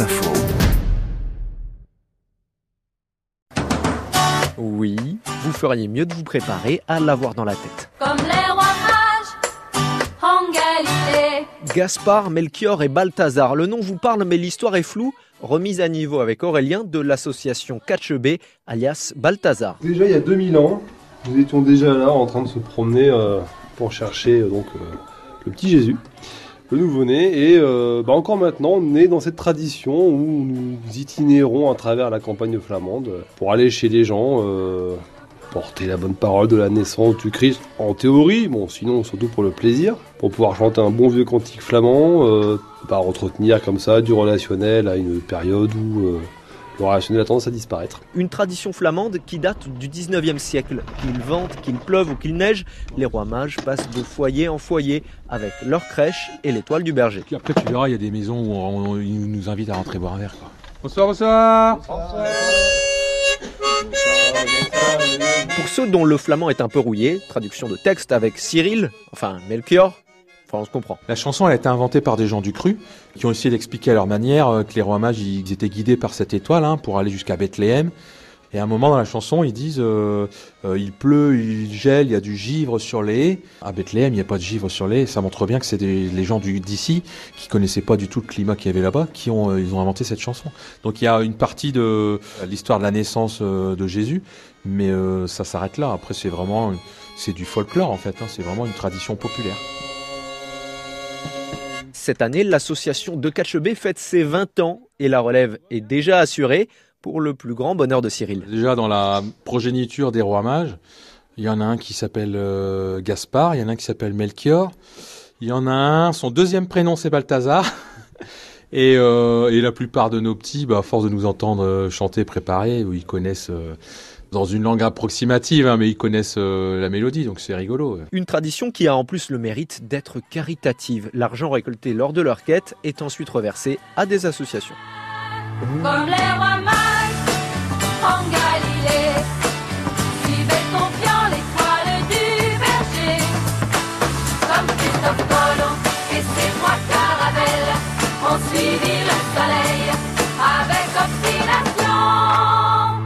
Info. Oui, vous feriez mieux de vous préparer à l'avoir dans la tête. Comme les rois mages en Galilée. Gaspard, Melchior et Balthazar. Le nom vous parle, mais l'histoire est floue. Remise à niveau avec Aurélien de l'association Catchebé, alias Balthazar. Déjà il y a 2000 ans, nous étions déjà là en train de se promener euh, pour chercher euh, donc euh, le petit Jésus, nouveau-né. Et euh, bah, encore maintenant, on est dans cette tradition où nous itinérons à travers la campagne flamande pour aller chez les gens, euh, porter la bonne parole de la naissance du Christ en théorie, bon sinon surtout pour le plaisir, pour pouvoir chanter un bon vieux cantique flamand, euh, pas entretenir comme ça du relationnel à une période où euh, le relationnel a tendance à disparaître. Une tradition flamande qui date du 19e siècle. Qu'il vente, qu'il pleuve ou qu'il neige, les rois mages passent de foyer en foyer avec leur crèche et l'étoile du berger. Puis après, tu verras, il y a des maisons où on- on- ils nous invitent à rentrer boire un verre. Quoi. Bonsoir, bonsoir Pour ceux dont le flamand est un peu rouillé, traduction de texte avec Cyril, enfin Melchior, La chanson, elle a été inventée par des gens du cru qui ont essayé d'expliquer à leur manière euh, que les rois mages, ils étaient guidés par cette étoile hein, pour aller jusqu'à Bethléem. Et à un moment dans la chanson, ils disent euh, euh, il pleut, il gèle, il y a du givre sur les haies. À Bethléem, il n'y a pas de givre sur les haies. Ça montre bien que c'est les gens d'ici qui connaissaient pas du tout le climat qu'il y avait là-bas, qui ont, ils ont inventé cette chanson. Donc il y a une partie de l'histoire de la naissance de Jésus, mais ça s'arrête là. Après, c'est vraiment, c'est du folklore en fait. hein. C'est vraiment une tradition populaire. Cette année, l'association de Catchebé fête ses 20 ans et la relève est déjà assurée pour le plus grand bonheur de Cyril. Déjà dans la progéniture des rois mages, il y en a un qui s'appelle euh, Gaspard, il y en a un qui s'appelle Melchior, il y en a un, son deuxième prénom c'est Balthazar. Et, euh, et la plupart de nos petits, bah, à force de nous entendre euh, chanter, préparer, ils connaissent euh, dans une langue approximative, hein, mais ils connaissent euh, la mélodie, donc c'est rigolo. ouais. Une tradition qui a en plus le mérite d'être caritative. L'argent récolté lors de leur quête est ensuite reversé à des associations. Comme les rois Vivi la Salé.